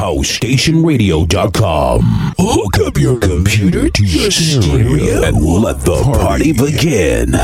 HouseStationRadio.com. Hook up your computer to your stereo and let the party begin.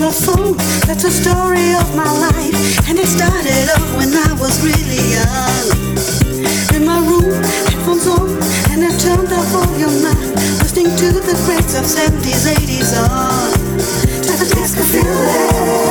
I'm. That's the story of my life. And it started off when I was really young. In my room, headphones on, and I turned up all your up, listening to the greats of 70s, 80s on. To the disco feeling.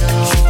Christmas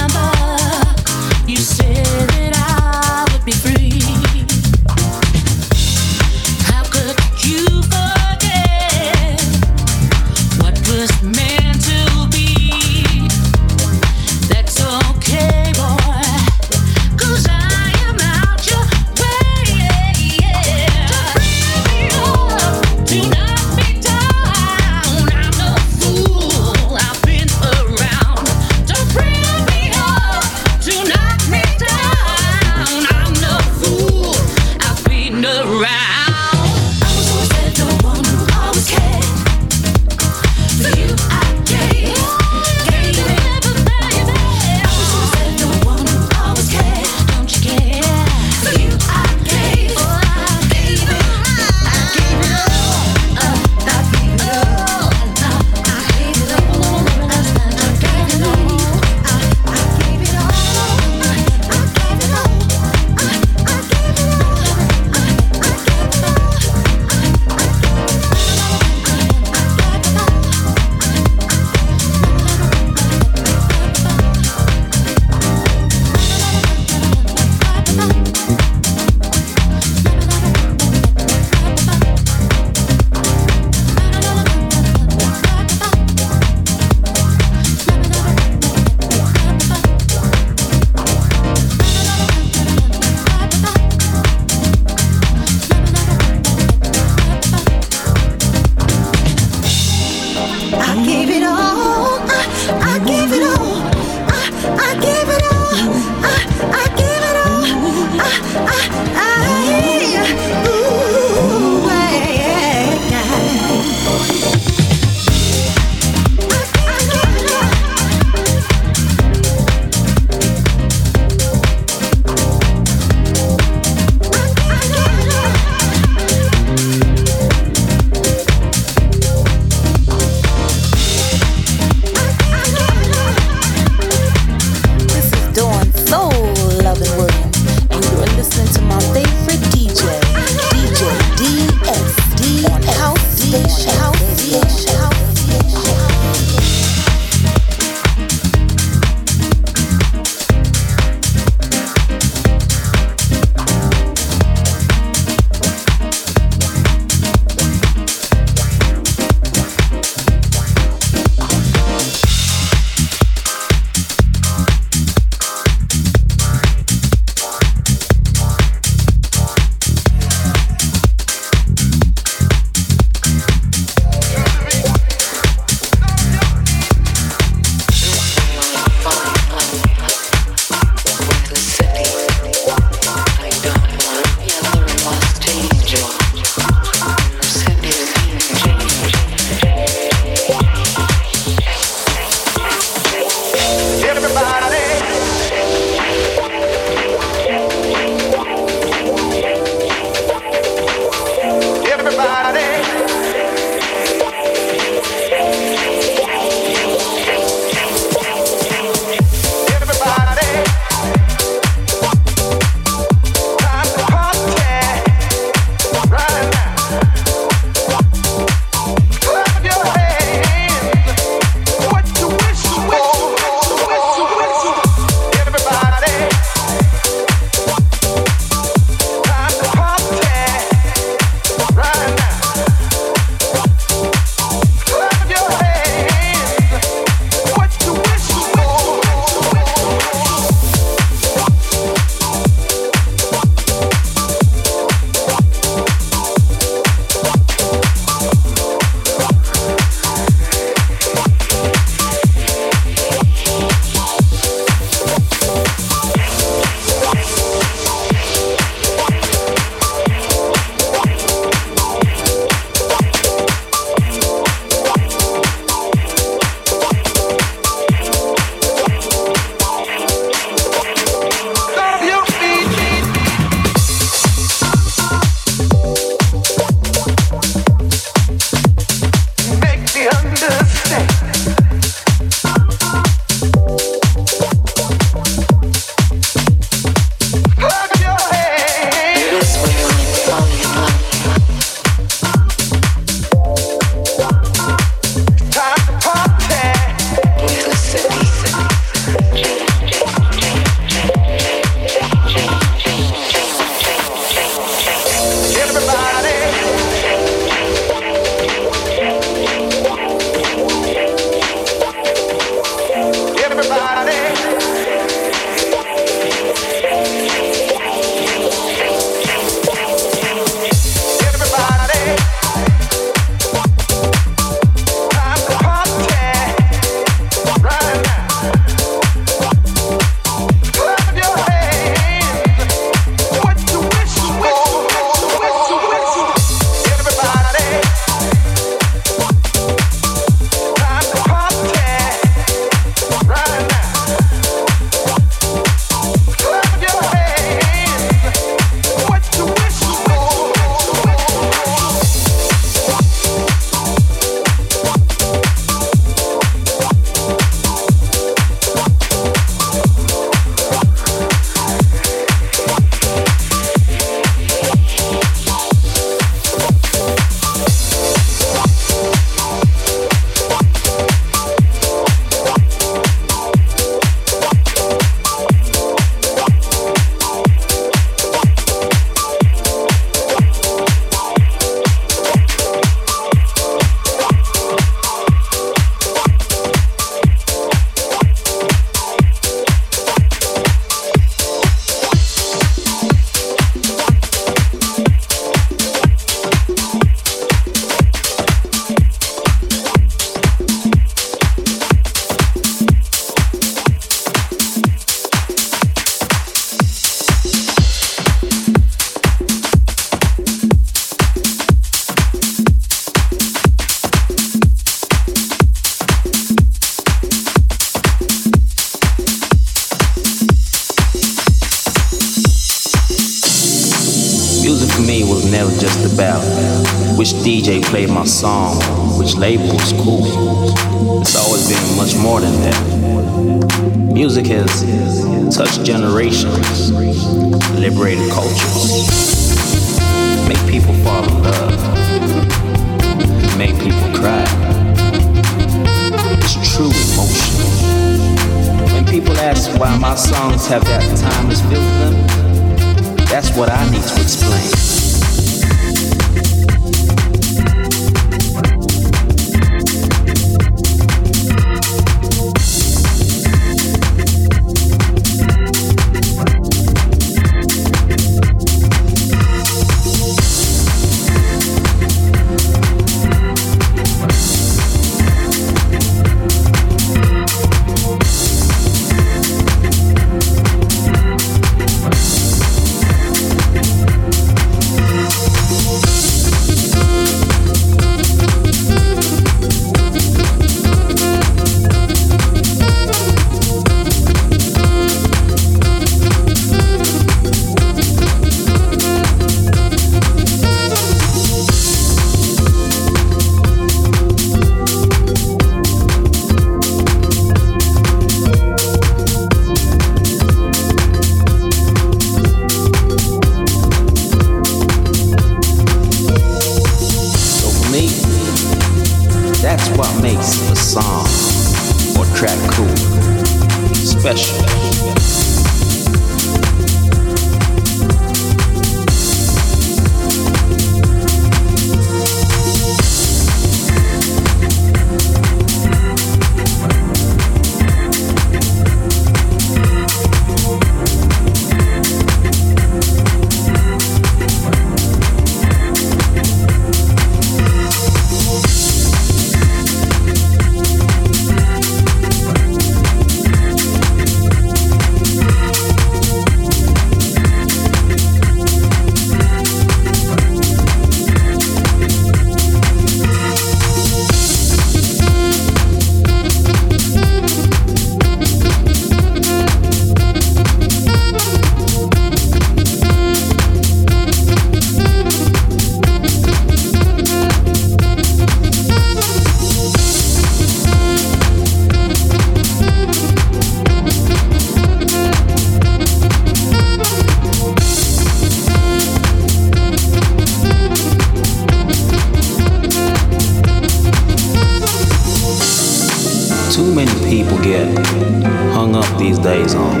get hung up these days on.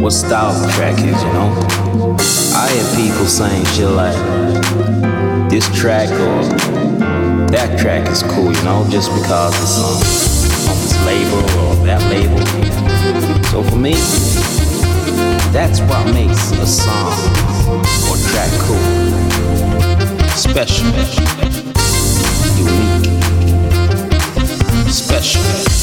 What style the track is, you know? I hear people saying shit like, this track or that track is cool, you know, just because it's on, on this label or that label. So for me, that's what makes a song or track cool. Special. Unique. Special.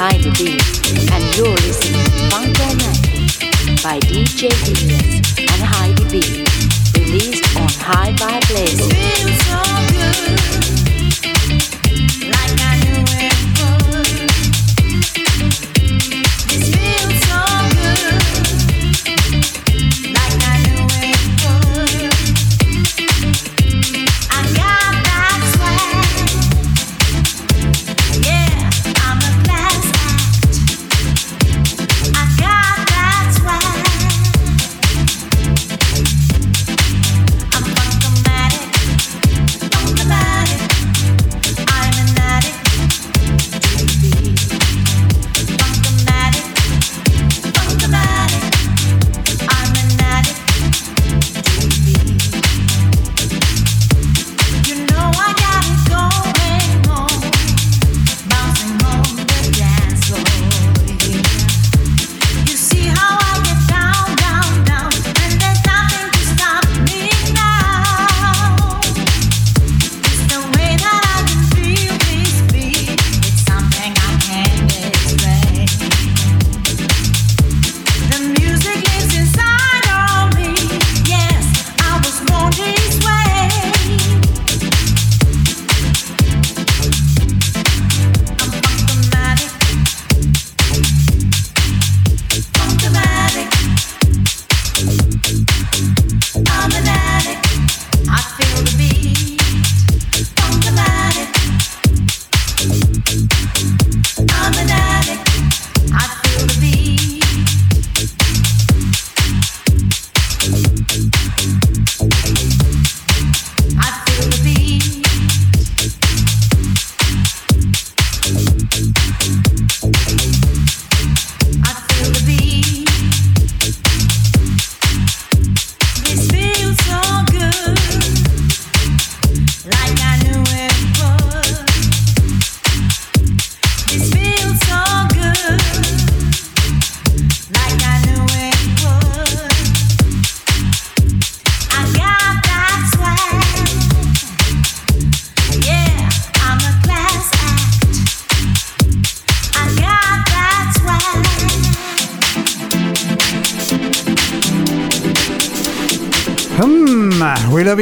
Heidi B, and you're listening to Funkomatic by DJ DS and Heidi B, released on High Vibe Label.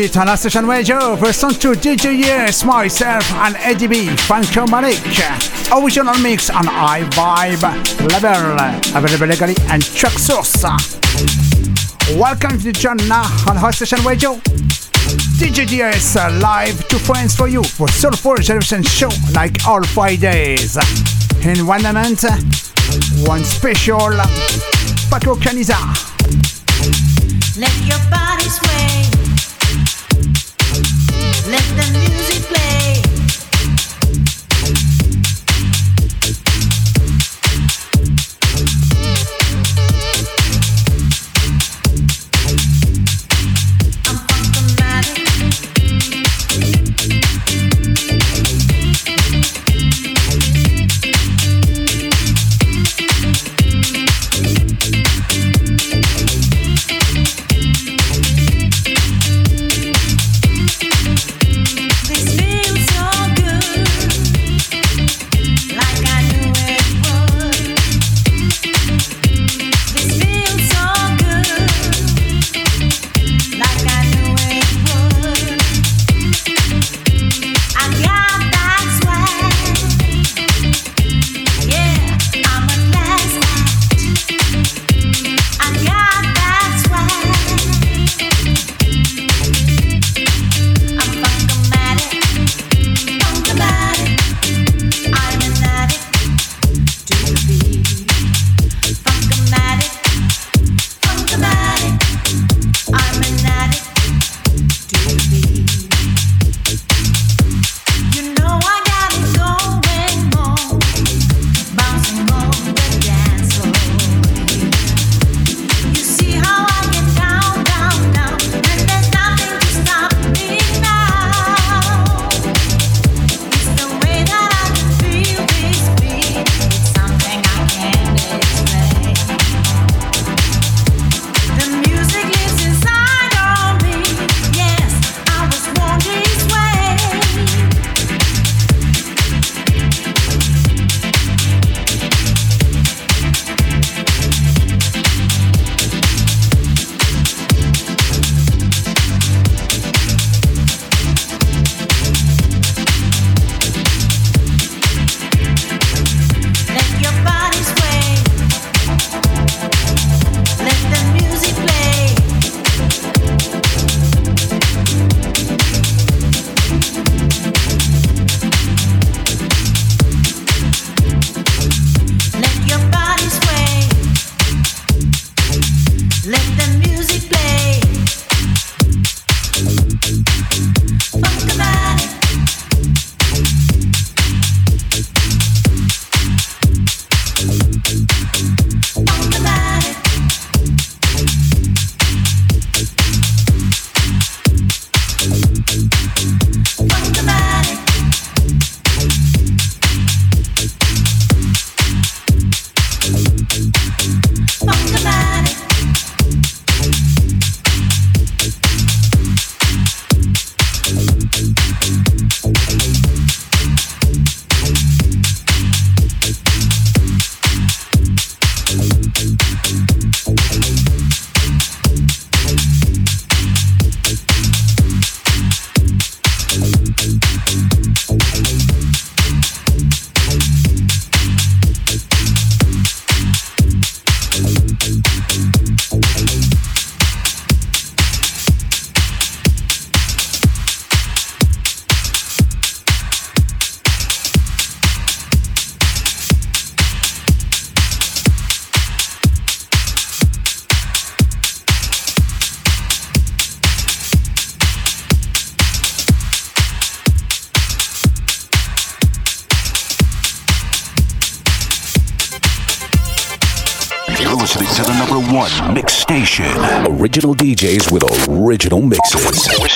Love it on Station Radio. Person to DJ Yes, myself, and Heidi B. Funkomatic. Original mix on iVibe level. Available legally and Traxsource. Welcome to John now on House Station Radio. DJ DS uh, live to friends for you for Soulful Generation show like all Fridays. In one moment, one special Paco Caniza.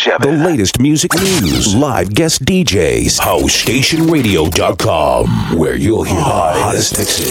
97. The latest music news, live guest DJs, housestationradio.com, where you'll hear the hottest mixes.